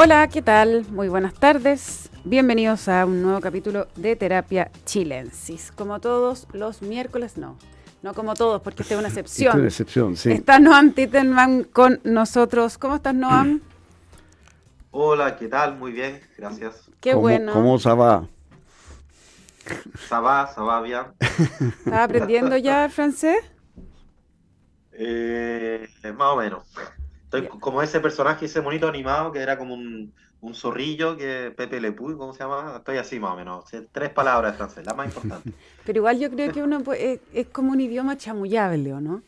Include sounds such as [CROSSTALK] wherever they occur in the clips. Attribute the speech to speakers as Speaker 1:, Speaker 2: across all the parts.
Speaker 1: Hola, ¿qué tal? Muy buenas tardes. Bienvenidos a un nuevo capítulo de Terapia Chilensis. Como todos los miércoles, no. No como todos, porque esta es una excepción. [LAUGHS]
Speaker 2: Esta es una excepción, sí.
Speaker 1: Está Noam Tittenman con nosotros. ¿Cómo estás, Noam? [CLEARS THROAT]
Speaker 3: Hola, ¿qué tal? Muy bien, gracias.
Speaker 1: Qué
Speaker 2: ¿Cómo,
Speaker 1: bueno.
Speaker 2: ¿Cómo se va?
Speaker 3: Ça va, va bien.
Speaker 1: ¿Estás aprendiendo ya el francés? [LAUGHS]
Speaker 3: Eh, más o menos. Estoy
Speaker 1: Bien.
Speaker 3: como ese personaje, ese monito animado que era como un, un zorrillo que Pepe Le Puy, ¿cómo se llama? Estoy así más o menos. Tres palabras de francés, la más importante. [LAUGHS]
Speaker 1: Pero igual yo creo que uno es, es como un idioma chamullable, ¿o no?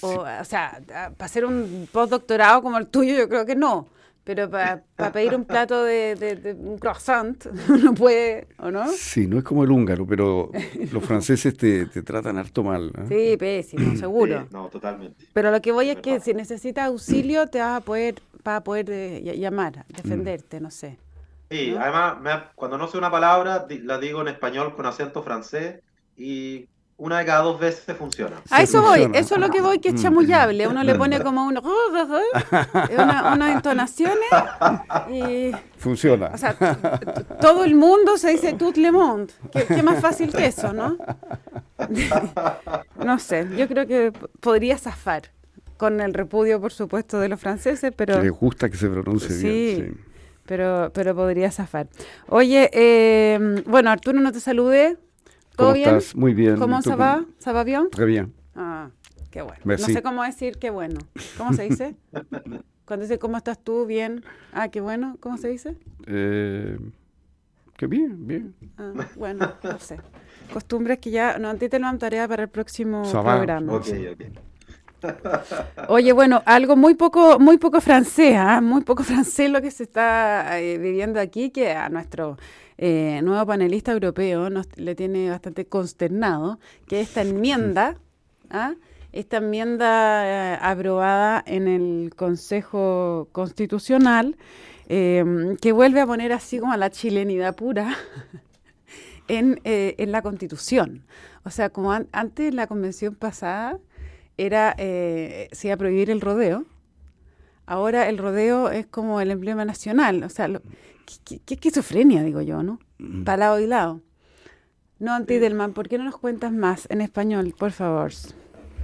Speaker 1: O, o sea, para hacer un postdoctorado como el tuyo, yo creo que no. Pero para pedir un plato de, de- de un croissant, [LAUGHS] uno puede, ¿o no?
Speaker 2: Sí, no es como el húngaro, pero los franceses te, te tratan harto mal. ¿no?
Speaker 1: Sí, pésimo, [CLEARS THROAT] seguro.
Speaker 3: Sí, no, totalmente.
Speaker 1: Pero lo que voy es
Speaker 3: Es
Speaker 1: que
Speaker 3: verdad.
Speaker 1: si necesitas auxilio, te vas a poder, vas a poder eh, ll- llamar, defenderte, no sé.
Speaker 3: Sí,
Speaker 1: ¿No?
Speaker 3: además, me ha- cuando no sé una palabra, la digo en español con acento francés y una de cada dos veces funciona.
Speaker 1: A eso voy, eso es lo que voy, que es
Speaker 2: Mm.
Speaker 1: chamullable. Uno le pone como un, una, unas entonaciones y,
Speaker 2: Funciona.
Speaker 1: o sea, todo el mundo se dice tout le monde. ¿Qué, qué más fácil que eso, no? [LAUGHS] No sé, yo creo que podría zafar con el repudio, por supuesto, de los franceses, pero...
Speaker 2: que les gusta que se pronuncie
Speaker 1: Sí.
Speaker 2: bien. sí.
Speaker 1: Pero, pero podría zafar. Oye, eh, bueno, Arturo, no te saludé. ¿Todo
Speaker 2: ¿Cómo
Speaker 1: bien?
Speaker 2: estás? Muy bien.
Speaker 1: ¿Cómo
Speaker 2: ¿Y tú
Speaker 1: se va? ¿Se va bien?
Speaker 2: Très bien.
Speaker 1: Ah, qué bueno.
Speaker 2: Merci.
Speaker 1: No sé cómo decir qué bueno. ¿Cómo se dice? [LAUGHS] Cuando dice cómo estás tú, bien. Ah, qué bueno. ¿Cómo se dice?
Speaker 2: Eh, que bien, bien.
Speaker 1: Ah, bueno, no sé. Costumbres que ya, no, a ti te lo dan tarea para el próximo
Speaker 2: Ça va.
Speaker 1: programa.
Speaker 3: Ok, ok.
Speaker 1: Oye, bueno, algo muy poco, muy poco francés, ¿ah? muy poco [LAUGHS] francés lo que se está eh, viviendo aquí, que a nuestro eh, nuevo panelista europeo le tiene bastante consternado, que esta enmienda, ¿ah? esta enmienda eh, aprobada en el Consejo Constitucional, eh, que vuelve a poner así como a la chilenidad pura [LAUGHS] en, la Constitución. O sea, como an- antes en la convención pasada era eh, se iba a prohibir el rodeo, ahora el rodeo es como el emblema nacional. O sea, lo- qué, esquizofrenia, digo yo, ¿no? Para lado y lado. No, Antidelman, ¿por qué no nos cuentas más en español, por favor?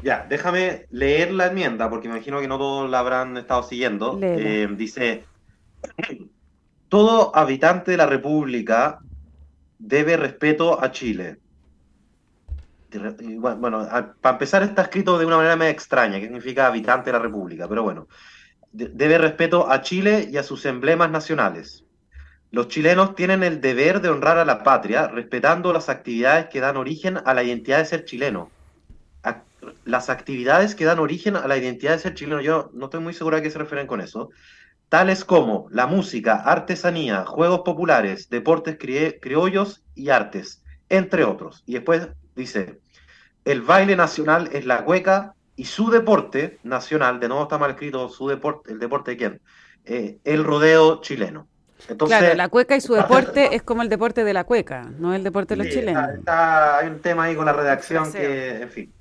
Speaker 3: Ya, déjame leer la enmienda porque me imagino que no todos la habrán estado siguiendo. Eh, dice, todo habitante de la República debe respeto a Chile. Bueno, para empezar está escrito de una manera medio extraña, que significa habitante de la República, pero bueno, De- debe respeto a Chile y a sus emblemas nacionales. Los chilenos tienen el deber de honrar a la patria, respetando las actividades que dan origen a la identidad de ser chileno las actividades que dan origen a la identidad de ser chileno, yo no estoy muy seguro a qué se refieren con eso, tales como la música, artesanía, juegos populares, deportes crie- criollos y artes, entre otros. Y después dice, el baile nacional es la cueca y su deporte nacional, de nuevo está mal escrito, su deporte, el deporte de quién, Eh, el rodeo chileno. Entonces,
Speaker 1: claro, la cueca y su deporte es como el deporte de la cueca, no el deporte de los chilenos.
Speaker 3: está- está- hay un tema ahí con la redacción que, en fin.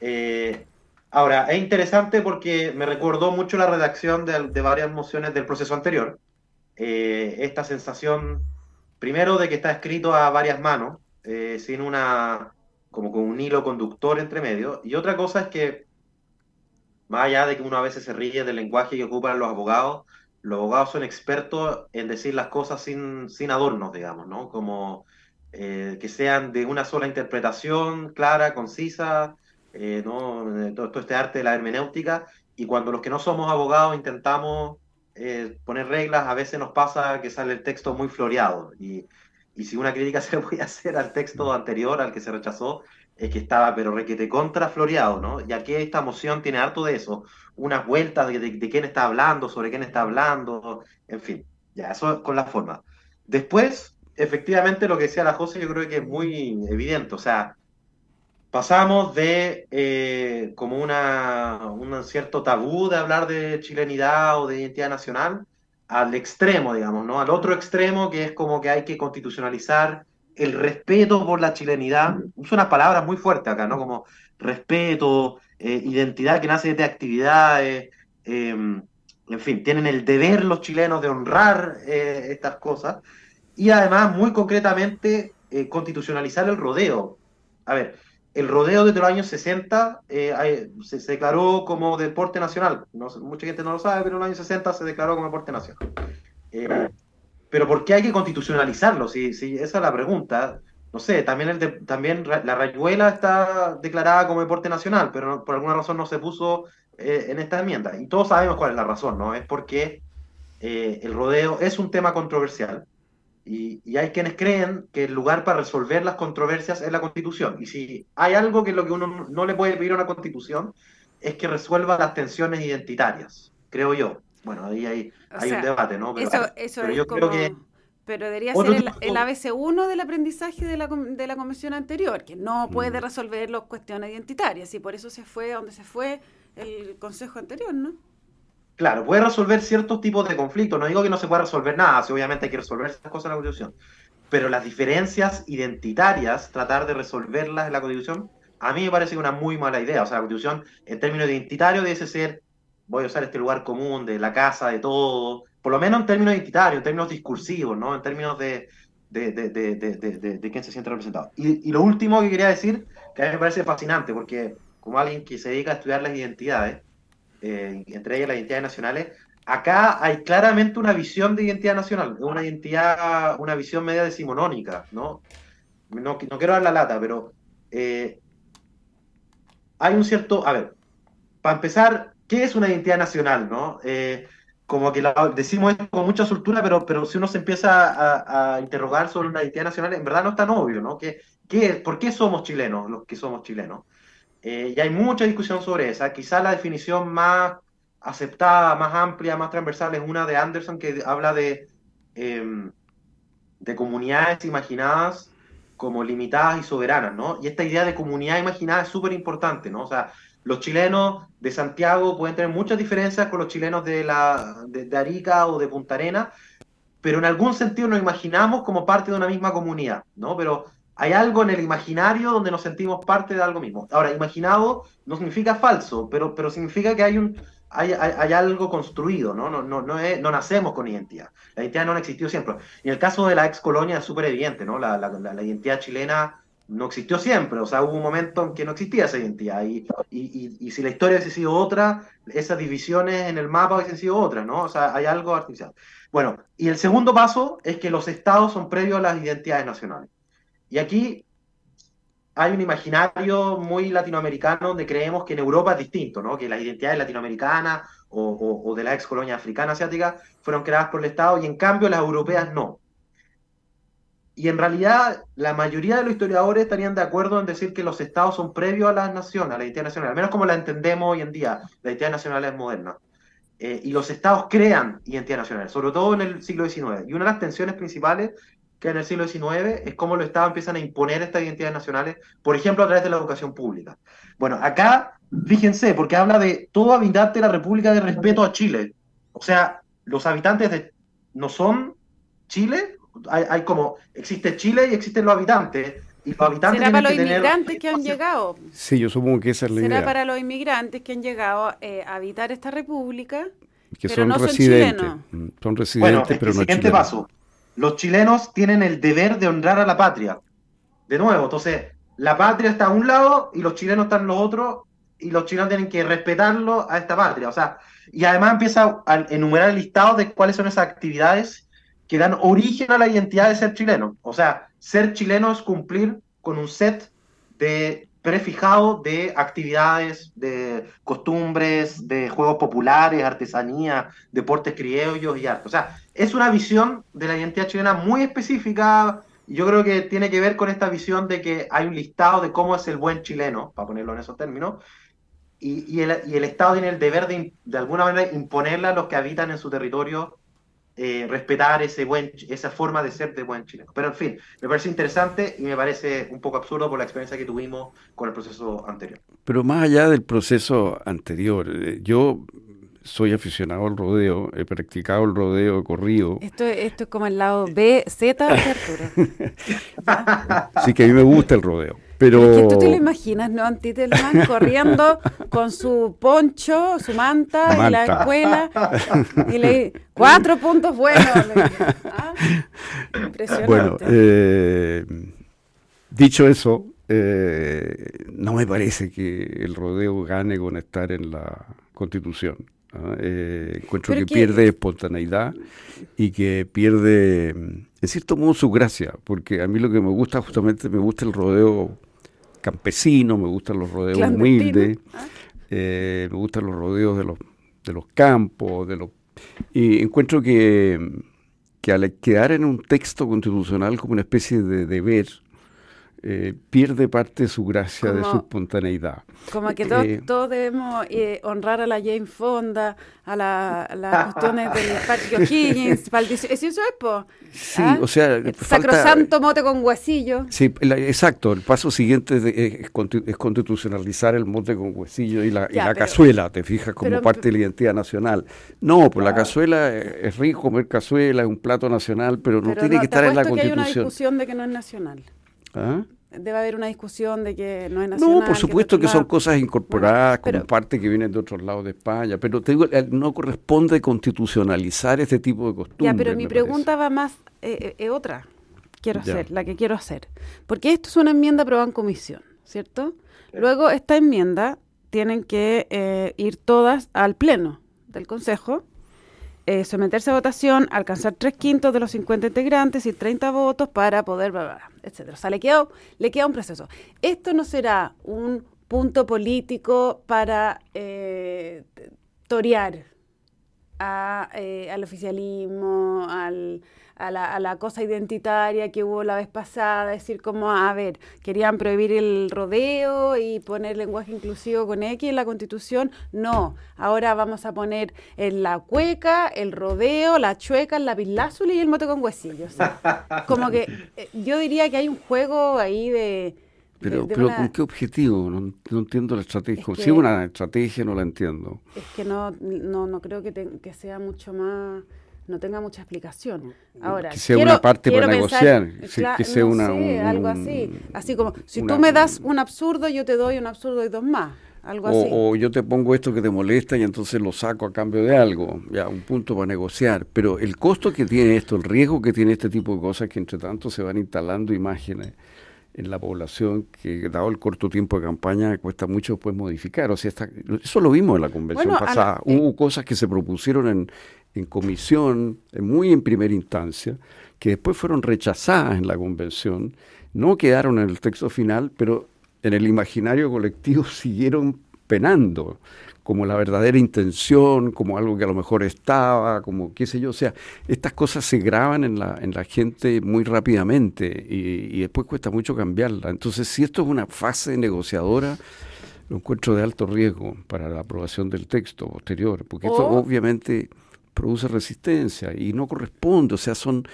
Speaker 3: Eh, ahora, es interesante porque me recordó mucho la redacción de, de varias mociones del proceso anterior. Eh, esta sensación, primero, de que está escrito a varias manos, eh, sin una, como con un hilo conductor entre medio. Y otra cosa es que, más allá de que uno a veces se ríe del lenguaje que ocupan los abogados, los abogados son expertos en decir las cosas sin, sin adornos, digamos, ¿no? Como eh, que sean de una sola interpretación clara, concisa, eh, ¿no? Eh, Todo, este arte de la hermenéutica. Y cuando los que no somos abogados intentamos poner reglas, a veces nos pasa que sale el texto muy floreado. Y, y si una crítica [LAUGHS] se le a hacer al texto anterior, al que se rechazó, es que estaba, pero requete contra floreado, ¿no? Y aquí esta moción tiene harto de eso, unas vueltas de, de, de quién está hablando, sobre quién está hablando, en fin, ya, eso con la forma. Después, efectivamente, lo que decía la José, yo creo que es muy evidente, o sea, pasamos de eh, como una, un cierto tabú de hablar de chilenidad o de identidad nacional al extremo, digamos, ¿no? Al otro extremo que es como que hay que constitucionalizar el respeto por la chilenidad. Uso unas palabras muy fuertes acá, ¿no? Como respeto, eh, identidad que nace de actividades, eh, en fin, tienen el deber los chilenos de honrar eh, estas cosas y además, muy concretamente, eh, constitucionalizar el rodeo. A ver, el rodeo desde los años 60 eh, se, declaró como deporte nacional. No, mucha gente no lo sabe, pero en los años 60 se declaró como deporte nacional. pero ¿por qué hay que constitucionalizarlo? Si, si esa es la pregunta. No sé, también, el también la rayuela está declarada como deporte nacional, pero por alguna razón no se puso eh, en esta enmienda. Y todos sabemos cuál es la razón, ¿no? Es porque eh, el rodeo es un tema controversial y, y, hay quienes creen que el lugar para resolver las controversias es la constitución. Y si hay algo que lo que uno no le puede pedir a una constitución es que resuelva las tensiones identitarias, creo yo. Bueno, ahí hay, hay un debate, ¿no?
Speaker 1: Pero, eso, yo creo que... Pero debería ser el, el, ABC1 del aprendizaje de la, de la comisión anterior, que no puede mm. resolver las cuestiones identitarias y por eso se fue a donde se fue el consejo anterior, ¿no?
Speaker 3: Claro, puede resolver ciertos tipos de conflictos. No digo que no se pueda resolver nada, si obviamente hay que resolver esas cosas en la Constitución. Pero las diferencias identitarias, tratar de resolverlas en la Constitución, a mí me parece una muy mala idea. O sea, la Constitución, en términos identitarios, debe ser, voy a usar este lugar común de la casa, de todo, por lo menos en términos identitarios, en términos discursivos, ¿no? En términos de, de, de, de, de quién se siente representado. Y, y, lo último que quería decir, que a mí me parece fascinante, porque como alguien que se dedica a estudiar las identidades, eh, entre ellas las identidades nacionales, acá hay claramente una visión de identidad nacional, una identidad, una visión media decimonónica, ¿no? No, no quiero dar la lata, pero eh, hay un cierto, a ver, para empezar, ¿qué es una identidad nacional, no? Eh, como que decimos esto con mucha soltura, pero, pero si uno se empieza a, interrogar sobre una identidad nacional, en verdad no es tan obvio, ¿no? ¿Qué, qué, ¿Por qué somos chilenos los que somos chilenos? Eh, y hay mucha discusión sobre esa. Quizá la definición más aceptada, más amplia, más transversal es una de Anderson que habla de, em, de comunidades imaginadas como limitadas y soberanas, ¿no? Y esta idea de comunidad imaginada es súper importante, ¿no? O sea, los chilenos de Santiago pueden tener muchas diferencias con los chilenos de, la, de, Arica o de Punta Arena, pero en algún sentido nos imaginamos como parte de una misma comunidad, ¿no? Pero hay algo en el imaginario donde nos sentimos parte de algo mismo. Ahora, imaginado no significa falso, pero, pero significa que hay un hay, hay, algo construido, ¿no? No, no, no, no, nacemos con identidad. La identidad no ha existido siempre. Y en el caso de la ex colonia es súper evidente, ¿no? La, la, la, identidad chilena no existió siempre, o sea, hubo un momento en que no existía esa identidad. Y, y, y, si la historia hubiese sido otra, esas divisiones en el mapa hubiesen sido otras, ¿no? O sea, hay algo artificial. Bueno, y el segundo paso es que los estados son previos a las identidades nacionales. Y aquí hay un imaginario muy latinoamericano donde creemos que en Europa es distinto, ¿no? que las identidades latinoamericanas o, de la ex colonia africana asiática fueron creadas por el Estado y en cambio las europeas no. Y en realidad la mayoría de los historiadores estarían de acuerdo en decir que los estados son previos a las naciones, a la identidad nacional, al menos como la entendemos hoy en día, la identidad nacional es moderna. Eh, y los estados crean identidad nacional, sobre todo en el siglo XIX. Y una de las tensiones principales que en el siglo XIX es cómo los estados empiezan a imponer estas identidades nacionales, por ejemplo, a través de la educación pública. Bueno, acá, fíjense, porque habla de todo habitante de la República de respeto a Chile. O sea, los habitantes de, no son Chile, hay, como, existe Chile y existen los habitantes. Y los habitantes
Speaker 1: ¿Será para los inmigrantes que han llegado?
Speaker 2: Sí, yo supongo que esa es la
Speaker 1: idea.
Speaker 2: Será
Speaker 1: para los inmigrantes que han llegado eh, a habitar esta república,
Speaker 2: que son residentes. Mm, son, residentes, pero no
Speaker 3: siguiente paso los chilenos tienen el deber de honrar a la patria. De nuevo, entonces, la patria está a un lado y los chilenos están en los otros y los chilenos tienen que respetarlo a esta patria. O sea, y además empieza a enumerar el listado de cuáles son esas actividades que dan origen a la identidad de ser chileno. O sea, ser chileno es cumplir con un set de prefijado de actividades, de costumbres, de juegos populares, artesanía, deportes criollos y arte. O sea, es una visión de la identidad chilena muy específica. Yo creo que tiene que ver con esta visión de que hay un listado de cómo es el buen chileno, para ponerlo en esos términos, y, el, Estado tiene el deber de, de alguna manera, imponerle a los que habitan en su territorio eh, respetar ese buen, esa forma de ser de buen chileno. Pero en fin, me parece interesante y me parece un poco absurdo por la experiencia que tuvimos con el proceso anterior.
Speaker 2: Pero más allá del proceso anterior, eh, yo soy aficionado al rodeo, he practicado el rodeo, he corrido.
Speaker 1: Esto, esto es como el lado [LAUGHS] B, Z de Arturo.
Speaker 2: sí que a mí me gusta el rodeo. Pero...
Speaker 1: Es que tú te lo imaginas, ¿no? Antitelman [LAUGHS] corriendo con su poncho, su manta, y la escuela. [LAUGHS] Y le cuatro puntos buenos. ¿Ah?
Speaker 2: Impresionante. Bueno, eh, dicho eso, eh, no me parece que el rodeo gane con estar en la constitución. ¿ah? Eh, encuentro que, pierde espontaneidad y que pierde, en cierto modo, su gracia, porque a mí lo que me gusta justamente, me gusta el rodeo campesino, me gustan los rodeos humildes, ah. eh, me gustan los rodeos de los, de los campos, de los y encuentro que, que al quedar en un texto constitucional como una especie de deber, eh, pierde parte de su gracia, de su espontaneidad.
Speaker 1: Como que todos, debemos eh, honrar a la Jane Fonda, a, las [LAUGHS] cuestiones del O'Higgins, ¿es eso es, po?
Speaker 2: Sí, ¿Ah? o sea...
Speaker 1: El sacrosanto mote con huesillo.
Speaker 2: Sí, exacto, el paso siguiente es, constitucionalizar el mote con huesillo y la, cazuela, te fijas, como parte de la identidad nacional. No, pues la cazuela es rico comer cazuela, es un plato nacional, pero no tiene que estar en la Constitución.
Speaker 1: Hay una discusión de que no es nacional. ¿Ah? Debe haber una discusión de que no es nacional.
Speaker 2: No, por supuesto que, son cosas incorporadas como parte que vienen de otros lados de España, pero te digo, no corresponde constitucionalizar este tipo de costumbres.
Speaker 1: Ya, pero mi pregunta va más, eh, eh, otra, quiero hacer, la que quiero hacer. Porque esto es una enmienda aprobada en comisión, ¿cierto? Luego esta enmienda tienen que eh, ir todas al pleno del Consejo eh, someterse a votación, alcanzar tres quintos de los 50 integrantes y 30 votos para poder, bla, etcétera. O sea, le queda, le queda un proceso. Esto no será un punto político para eh, torear eh, al oficialismo, al a la, a la, cosa identitaria que hubo la vez pasada, decir como, a ver, querían prohibir el rodeo y poner lenguaje inclusivo con X en la constitución, no, ahora vamos a poner en la cueca, el rodeo, la chueca, el lapislázuli y el mote con huesillos. [LAUGHS] como que eh, yo diría que hay un juego ahí de...
Speaker 2: Pero, pero ¿con qué objetivo? No, entiendo la estrategia. si es una estrategia, no la entiendo.
Speaker 1: Es que no, no, no creo que, que sea mucho más no tenga mucha explicación. Ahora,
Speaker 2: que sea una parte para negociar, que sea una,
Speaker 1: algo así, así como si tú me das un absurdo, yo te doy un absurdo y dos más. Algo
Speaker 2: o,
Speaker 1: así.
Speaker 2: o yo te pongo esto que te molesta y entonces lo saco a cambio de algo, ya un punto para negociar. Pero el costo que tiene esto, el riesgo que tiene este tipo de cosas, que entre tanto se van instalando imágenes en la población que dado el corto tiempo de campaña cuesta mucho después modificar. O sea, eso lo vimos en la convención pasada. Eh, Hubo cosas que se propusieron en, en comisión, muy en primera instancia, que después fueron rechazadas en la convención, no quedaron en el texto final, pero en el imaginario colectivo [LAUGHS] siguieron penando como la verdadera intención, como algo que a lo mejor estaba, como qué sé yo, o sea, estas cosas se graban en la, en la gente muy rápidamente y, y después cuesta mucho cambiarla. Entonces, si esto es una fase negociadora, lo encuentro de alto riesgo para la aprobación del texto posterior, porque esto obviamente produce resistencia y no corresponde, o sea, son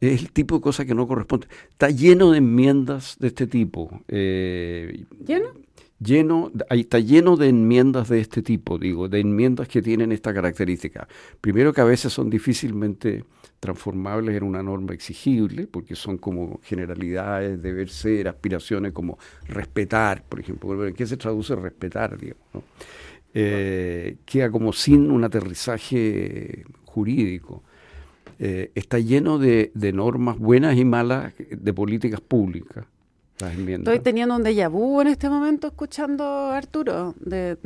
Speaker 2: es el tipo de cosas que no corresponde. Está lleno de enmiendas de este tipo.
Speaker 1: Eh, ¿Lleno?
Speaker 2: Lleno, está lleno de enmiendas de este tipo, digo, de enmiendas que tienen esta característica. Primero que a veces son difícilmente transformables en una norma exigible, porque son como generalidades, deber ser, aspiraciones como respetar, por ejemplo. ¿En qué se traduce respetar, digamos? eh, queda como sin un aterrizaje jurídico. Eh, está lleno de, normas buenas y malas de políticas públicas.
Speaker 1: Estoy teniendo un déjà vu en este momento escuchando a Arturo de,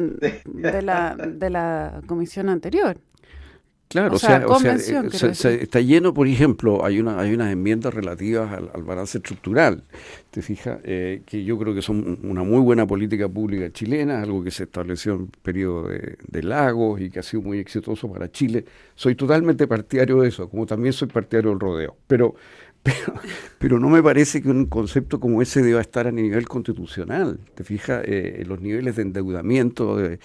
Speaker 1: de, la, de la comisión anterior.
Speaker 2: Claro, o, sea, eh, está lleno, por ejemplo, hay una hay unas enmiendas relativas al, balance estructural, te fijas, eh, que yo creo que son una muy buena política pública chilena, algo que se estableció en periodo de, de, Lagos y que ha sido muy exitoso para Chile. Soy totalmente partidario de eso, como también soy partidario del rodeo, pero pero, pero, no me parece que un concepto como ese deba estar a nivel constitucional. Te fijas, eh, los niveles de endeudamiento, de,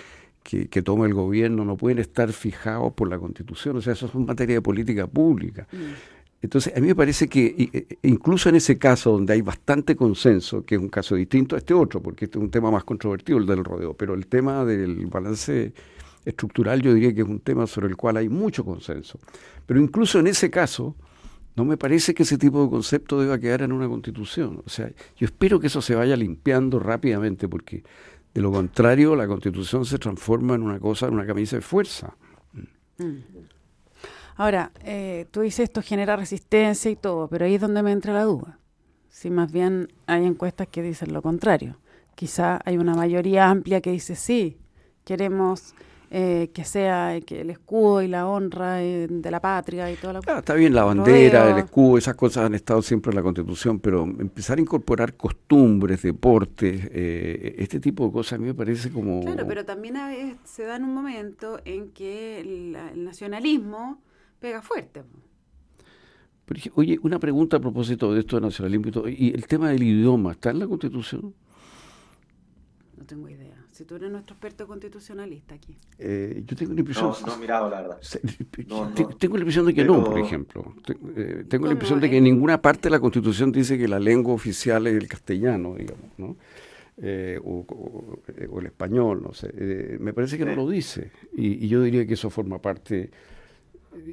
Speaker 2: que, toma el gobierno no pueden estar fijados por la Constitución, o sea, eso es una materia de política pública. Mm. Entonces, a mí me parece que e, incluso en ese caso donde hay bastante consenso, que es un caso distinto a este otro, porque este es un tema más controvertido, el del rodeo, pero el tema del balance estructural yo diría que es un tema sobre el cual hay mucho consenso. Pero incluso en ese caso, No me parece que ese tipo de concepto deba quedar en una constitución. O sea, yo espero que eso se vaya limpiando rápidamente, porque de lo contrario la constitución se transforma en una cosa, en una camisa de fuerza.
Speaker 1: Mm. Ahora, eh, tú dices esto genera resistencia y todo, pero ahí es donde me entra la duda. Si más bien hay encuestas que dicen lo contrario. Quizá hay una mayoría amplia que dice sí, queremos eh, que sea que el escudo y la honra eh, de la patria y toda la
Speaker 2: ah, Está bien la bandera, el escudo, esas cosas han estado siempre en la Constitución, pero empezar a incorporar costumbres, deportes, este tipo de cosas a mí me parece como...
Speaker 1: Claro, pero también a veces se da en un momento en que el nacionalismo pega fuerte.
Speaker 2: oye, una pregunta a propósito de esto de nacionalismo y, el tema del idioma, ¿está en la Constitución?
Speaker 1: No tengo idea. Si tú eres nuestro experto constitucionalista aquí.
Speaker 2: Eh, yo tengo la impresión...
Speaker 3: No, no he mirado, la verdad.
Speaker 2: tengo la impresión de que no, por ejemplo. Eh, tengo la impresión de que en ninguna parte de la Constitución dice que la lengua oficial es el castellano, digamos, ¿no? Eh, o, el español, no sé. me parece que no lo dice. Y, y, yo diría que eso forma parte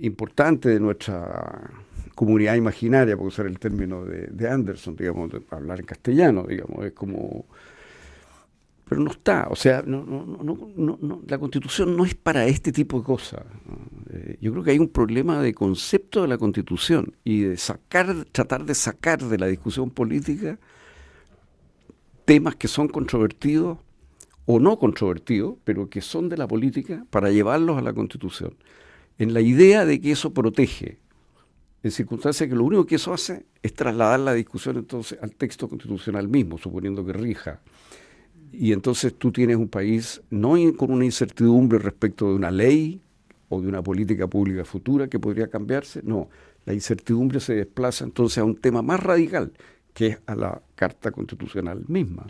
Speaker 2: importante de nuestra comunidad imaginaria, por usar el término de, Anderson, digamos, de hablar en castellano, digamos, es como... Pero no está, o sea, no, no, no, la constitución no es para este tipo de cosas. Eh, yo creo que hay un problema de concepto de la constitución y de sacar, tratar de sacar de la discusión política temas que son controvertidos o no controvertidos, pero que son de la política para llevarlos a la constitución en la idea de que eso protege, en circunstancias que lo único que eso hace es trasladar la discusión entonces al texto constitucional mismo, suponiendo que rija. Y entonces tú tienes un país no con una incertidumbre respecto de una ley o de una política pública futura que podría cambiarse, no, la incertidumbre se desplaza entonces a un tema más radical, que es a la Carta Constitucional misma.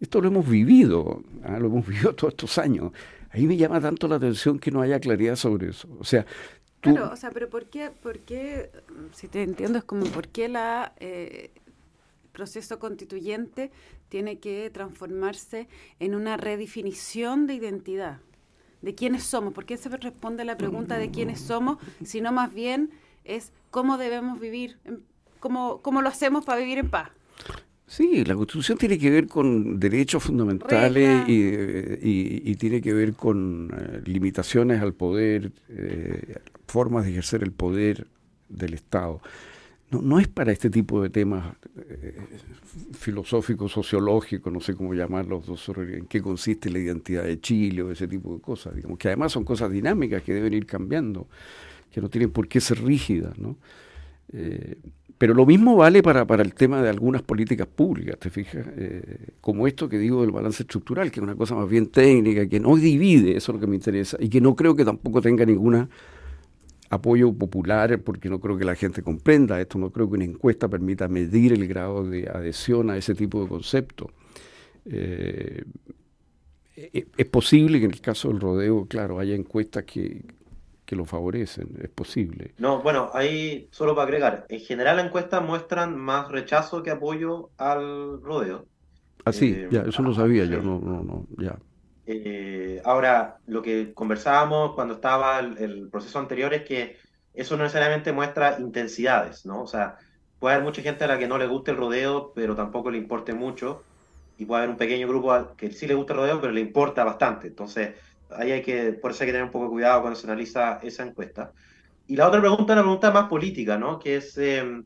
Speaker 2: Esto lo hemos vivido, ¿ah? lo hemos [LAUGHS] vivido todos estos años. Ahí me llama tanto la atención que no haya claridad sobre eso. O sea,
Speaker 1: Claro, o sea, pero ¿por qué, por qué, si te entiendo, es como por qué la eh, proceso constituyente tiene que transformarse en una redefinición de identidad, de quiénes somos? ¿Por qué se responde a la pregunta de quiénes somos, sino más bien es cómo debemos vivir, cómo, cómo lo hacemos para vivir en paz?
Speaker 2: Sí, la Constitución tiene que ver con derechos fundamentales y, tiene que ver con eh, limitaciones al poder, eh, formas de ejercer el poder del Estado. No, no es para este tipo de temas eh, filosóficos, sociológicos, no sé cómo llamarlos, en qué consiste la identidad de Chile o ese tipo de cosas, digamos, que además son cosas dinámicas que deben ir cambiando, que no tienen por qué ser rígidas, ¿no? Pero lo mismo vale para, para el tema de algunas políticas públicas, ¿te fijas? Eh, como esto que digo del balance estructural, que es una cosa más bien técnica, que no divide, eso es lo que me interesa, y que no creo que tampoco tenga ningún apoyo popular, porque no creo que la gente comprenda esto, no creo que una encuesta permita medir el grado de adhesión a ese tipo de concepto. Eh, e, es posible que en el caso del rodeo, claro, haya encuestas que, que lo favorecen, es posible.
Speaker 3: No, bueno, ahí solo para agregar, en general las encuestas muestran más rechazo que apoyo al rodeo.
Speaker 2: Ah, sí, eh, ya, eso lo sabía yo, no, no, no, ya.
Speaker 3: Eh, ahora, lo que conversábamos cuando estaba el, proceso anterior es que eso no necesariamente muestra intensidades, ¿no? O sea, puede haber mucha gente a la que no le guste el rodeo, pero tampoco le importe mucho, y puede haber un pequeño grupo que sí le gusta el rodeo, pero le importa bastante. Entonces, ahí hay que, por eso hay que tener un poco de cuidado cuando se analiza esa encuesta. Y la otra pregunta es una pregunta más política, ¿no? Que es, em,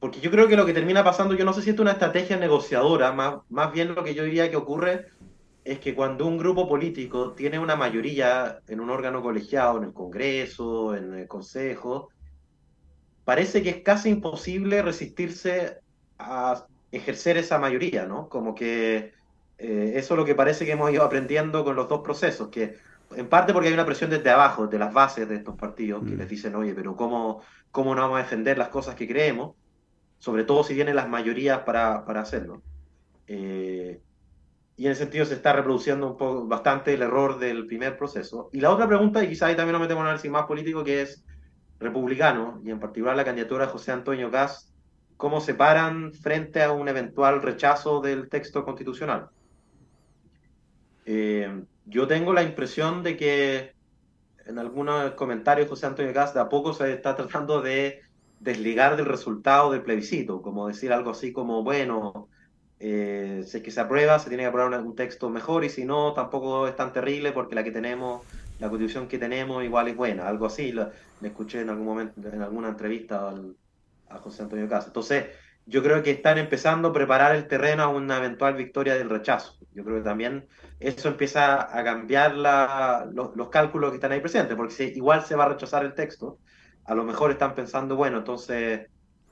Speaker 3: porque yo creo que lo que termina pasando, yo no sé si es una estrategia negociadora, más, más bien lo que yo diría que ocurre es que cuando un grupo político tiene una mayoría en un órgano colegiado, en el Congreso, en el Consejo, parece que es casi imposible resistirse a ejercer esa mayoría, ¿no? Como que eh, eso es lo que parece que hemos ido aprendiendo con los dos procesos, que en parte porque hay una presión desde abajo, de las bases de estos partidos, que mm. les dicen, oye, pero ¿cómo, ¿cómo no vamos a defender las cosas que creemos? Sobre todo si vienen las mayorías para, para hacerlo. Eh, y en ese sentido se está reproduciendo un poco, bastante el error del primer proceso. Y la otra pregunta, y quizás ahí también nos metemos en un análisis más político, que es republicano, y en particular la candidatura de José Antonio Gas, ¿cómo se paran frente a un eventual rechazo del texto constitucional? Eh, yo tengo la impresión de que en algunos comentarios José Antonio Gas de a poco se está tratando de desligar del resultado del plebiscito, como decir algo así como, bueno, eh, si es que se aprueba, se tiene que aprobar un, texto mejor y si no, tampoco es tan terrible porque la que tenemos, la constitución que tenemos igual es buena, algo así, lo, le escuché en algún momento, en alguna entrevista a José Antonio Casa. Entonces, yo creo que están empezando a preparar el terreno a una eventual victoria del rechazo. Yo creo que también eso empieza a cambiar la, los, cálculos que están ahí presentes, porque si igual se va a rechazar el texto, a lo mejor están pensando, bueno, entonces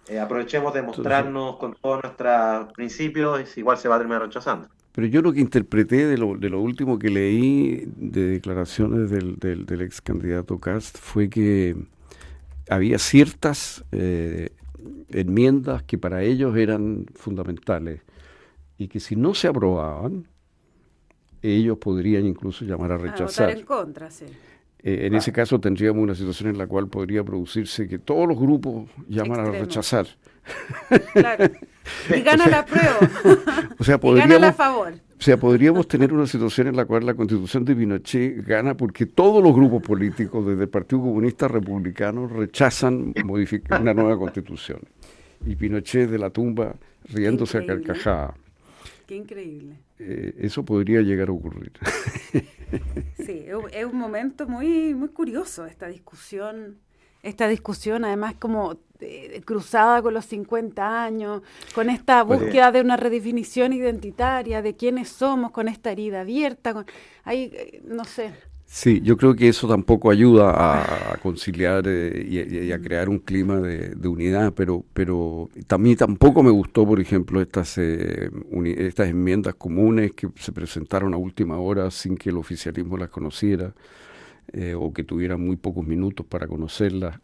Speaker 3: eh, aprovechemos de mostrarnos con todos nuestros principios y igual se va a terminar rechazando.
Speaker 2: Pero yo lo que interpreté de lo, de lo último que leí de declaraciones del, del, ex candidato Cast fue que había ciertas eh, enmiendas que para ellos eran fundamentales y que si no se aprobaban, ellos podrían incluso llamar a rechazar.
Speaker 1: en contra, sí.
Speaker 2: Eh, en ese caso tendríamos una situación en la cual podría producirse que todos los grupos llamaran a rechazar.
Speaker 1: Claro. Y [LAUGHS] [LAUGHS] gana la prueba.
Speaker 2: o sea, podríamos, a favor. O sea, podríamos tener una situación en la cual la constitución de Pinochet gana porque todos los grupos políticos, desde el Partido Comunista Republicano, rechazan modificar una nueva constitución. Y Pinochet de la tumba riéndose a carcajada.
Speaker 1: Qué increíble.
Speaker 2: Eh, eso podría llegar a ocurrir. [LAUGHS]
Speaker 1: sí, es un momento muy, muy curioso esta discusión. Esta discusión, además, como eh, cruzada con los 50 años, con esta búsqueda de una redefinición identitaria de quiénes somos, con esta herida abierta, con, ahí, eh, no sé.
Speaker 2: Sí, yo creo que eso tampoco ayuda a, conciliar eh, y, a crear un clima de, unidad, pero, pero también tampoco me gustó, por ejemplo, estas, eh, estas enmiendas comunes que se presentaron a última hora sin que el oficialismo las conociera eh, o que tuvieran muy pocos minutos para conocerlas.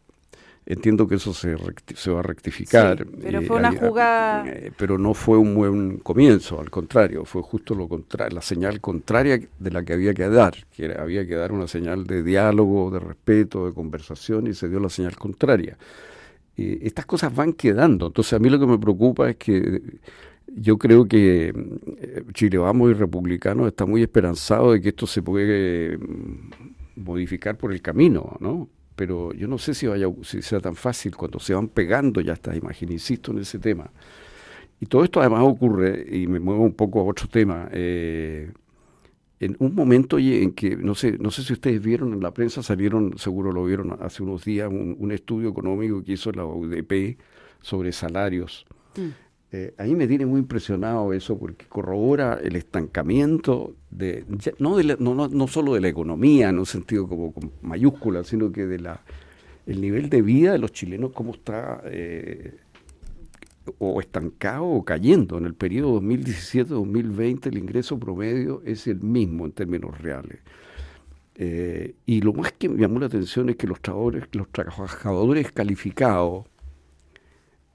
Speaker 2: Entiendo que eso se, se va a rectificar.
Speaker 1: pero fue una jugada.
Speaker 2: Eh, pero no fue un buen comienzo, al contrario, fue justo lo contrario, la señal contraria de la que había que dar, que había que dar una señal de diálogo, de respeto, de conversación, y se dio la señal contraria. estas cosas van quedando. Entonces, a mí lo que me preocupa es que yo creo que eh, Chile Vamos y Republicanos está muy esperanzado de que esto se puede mm, modificar por el camino, ¿no? Pero yo no sé si, vaya, si sea tan fácil cuando se van pegando ya estas imágenes, insisto en ese tema. Y todo esto además ocurre, y me muevo un poco a otro tema, eh, en un momento en que, no sé, no sé si ustedes vieron en la prensa, salieron, seguro lo vieron hace unos días, un, estudio económico que hizo la UDP sobre salarios. Mm. Eh, a mí me tiene muy impresionado eso porque corrobora el estancamiento de, no, de no, no, solo de la economía en un sentido como, mayúscula, sino que de la el nivel de vida de los chilenos, cómo está eh, o estancado o cayendo. En el periodo 2017-2020 el ingreso promedio es el mismo en términos reales. Eh, y lo más que me llamó la atención es que los trabajadores, los trabajadores calificados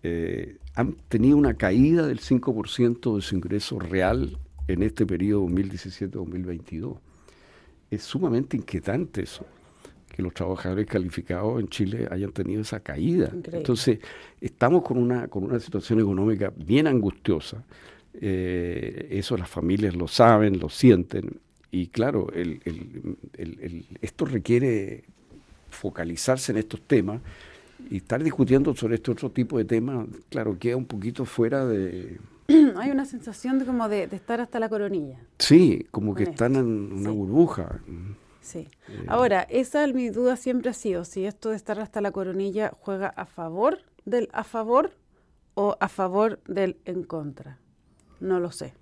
Speaker 2: eh, han tenido una caída del 5% de su ingreso real en este periodo 2017-2022. Es sumamente inquietante eso, que los trabajadores calificados en Chile hayan tenido esa caída. Entonces, estamos con una, con una situación económica bien angustiosa. Eh, eso las familias lo saben, lo sienten. Y claro, esto requiere focalizarse en estos temas y estar discutiendo sobre este otro tipo de temas, claro, queda un poquito fuera de... [CLEARS THROAT]
Speaker 1: Hay una sensación de como de, estar hasta la coronilla.
Speaker 2: Sí, como que están en una burbuja.
Speaker 1: Sí. Eh, Ahora, esa mi duda siempre ha sido, si esto de estar hasta la coronilla juega a favor del a favor o a favor del en contra. No lo sé.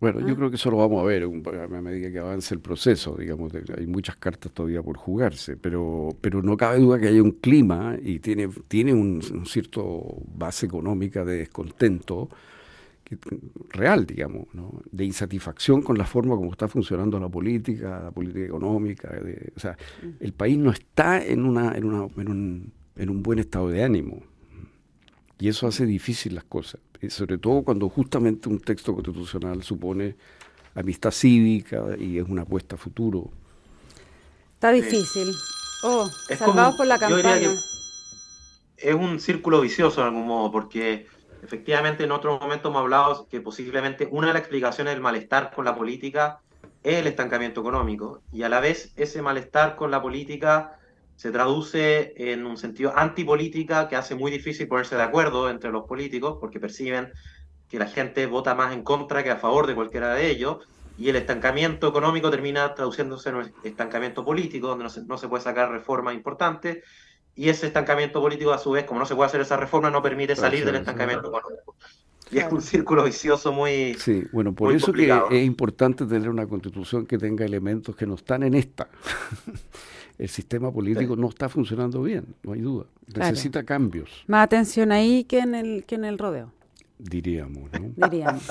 Speaker 2: Bueno, yo ah. creo que eso lo vamos a ver a medida que avance el proceso, digamos, hay muchas cartas todavía por jugarse, pero, pero no cabe duda que hay un clima y tiene, tiene un, cierto base económica de descontento real, digamos, ¿no? de insatisfacción con la forma como está funcionando la política, la política económica, o sea, mm. el país no está en, una, en, una, en, un, en un buen estado de ánimo y eso hace difícil las cosas sobre todo cuando justamente un texto constitucional supone amistad cívica y es una apuesta a futuro.
Speaker 1: Está difícil. Oh, es salvados por la campaña.
Speaker 3: Es un círculo vicioso en algún modo, porque efectivamente en otro momento hemos hablado que posiblemente una de las explicaciones del malestar con la política es el estancamiento económico y a la vez ese malestar con la política se traduce en un sentido antipolítica que hace muy difícil ponerse de acuerdo entre los políticos porque perciben que la gente vota más en contra que a favor de cualquiera de ellos y el estancamiento económico termina traduciéndose en un estancamiento político donde no se, no se puede sacar reformas importantes y ese estancamiento político a su vez, como no se puede hacer esa reforma, no permite salir del estancamiento económico. Y es un círculo vicioso muy.
Speaker 2: Sí, bueno, por eso que es importante tener una constitución que tenga elementos que no están en esta. [LAUGHS] el sistema político no está funcionando bien, no hay duda. Necesita cambios.
Speaker 1: Más atención ahí que en el, que en el rodeo.
Speaker 2: Diríamos, ¿no?
Speaker 1: Diríamos.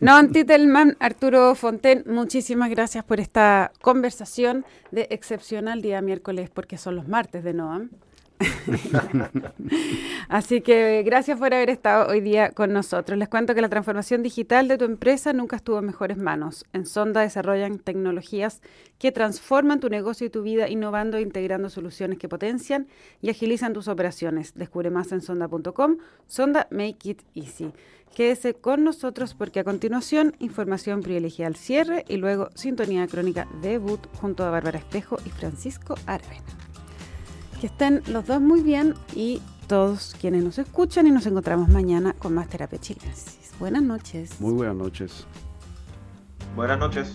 Speaker 1: No, Titelman, Arturo Fonten, muchísimas gracias por esta conversación de excepcional día miércoles, porque son los martes de Noam. [LAUGHS] Así que gracias por haber estado hoy día con nosotros. Les cuento que la transformación digital de tu empresa nunca estuvo en mejores manos. En Sonda desarrollan tecnologías que transforman tu negocio y tu vida, innovando e integrando soluciones que potencian y agilizan tus operaciones. Descubre más en sonda.com. Sonda Make It Easy. Quédese con nosotros porque a continuación información privilegiada al cierre y luego sintonía crónica debut junto a Bárbara Espejo y Francisco Arvena. Que estén los dos muy bien y todos quienes nos escuchan y nos encontramos mañana con más terapia chilensis. Buenas noches.
Speaker 2: Muy buenas noches.
Speaker 3: Buenas noches.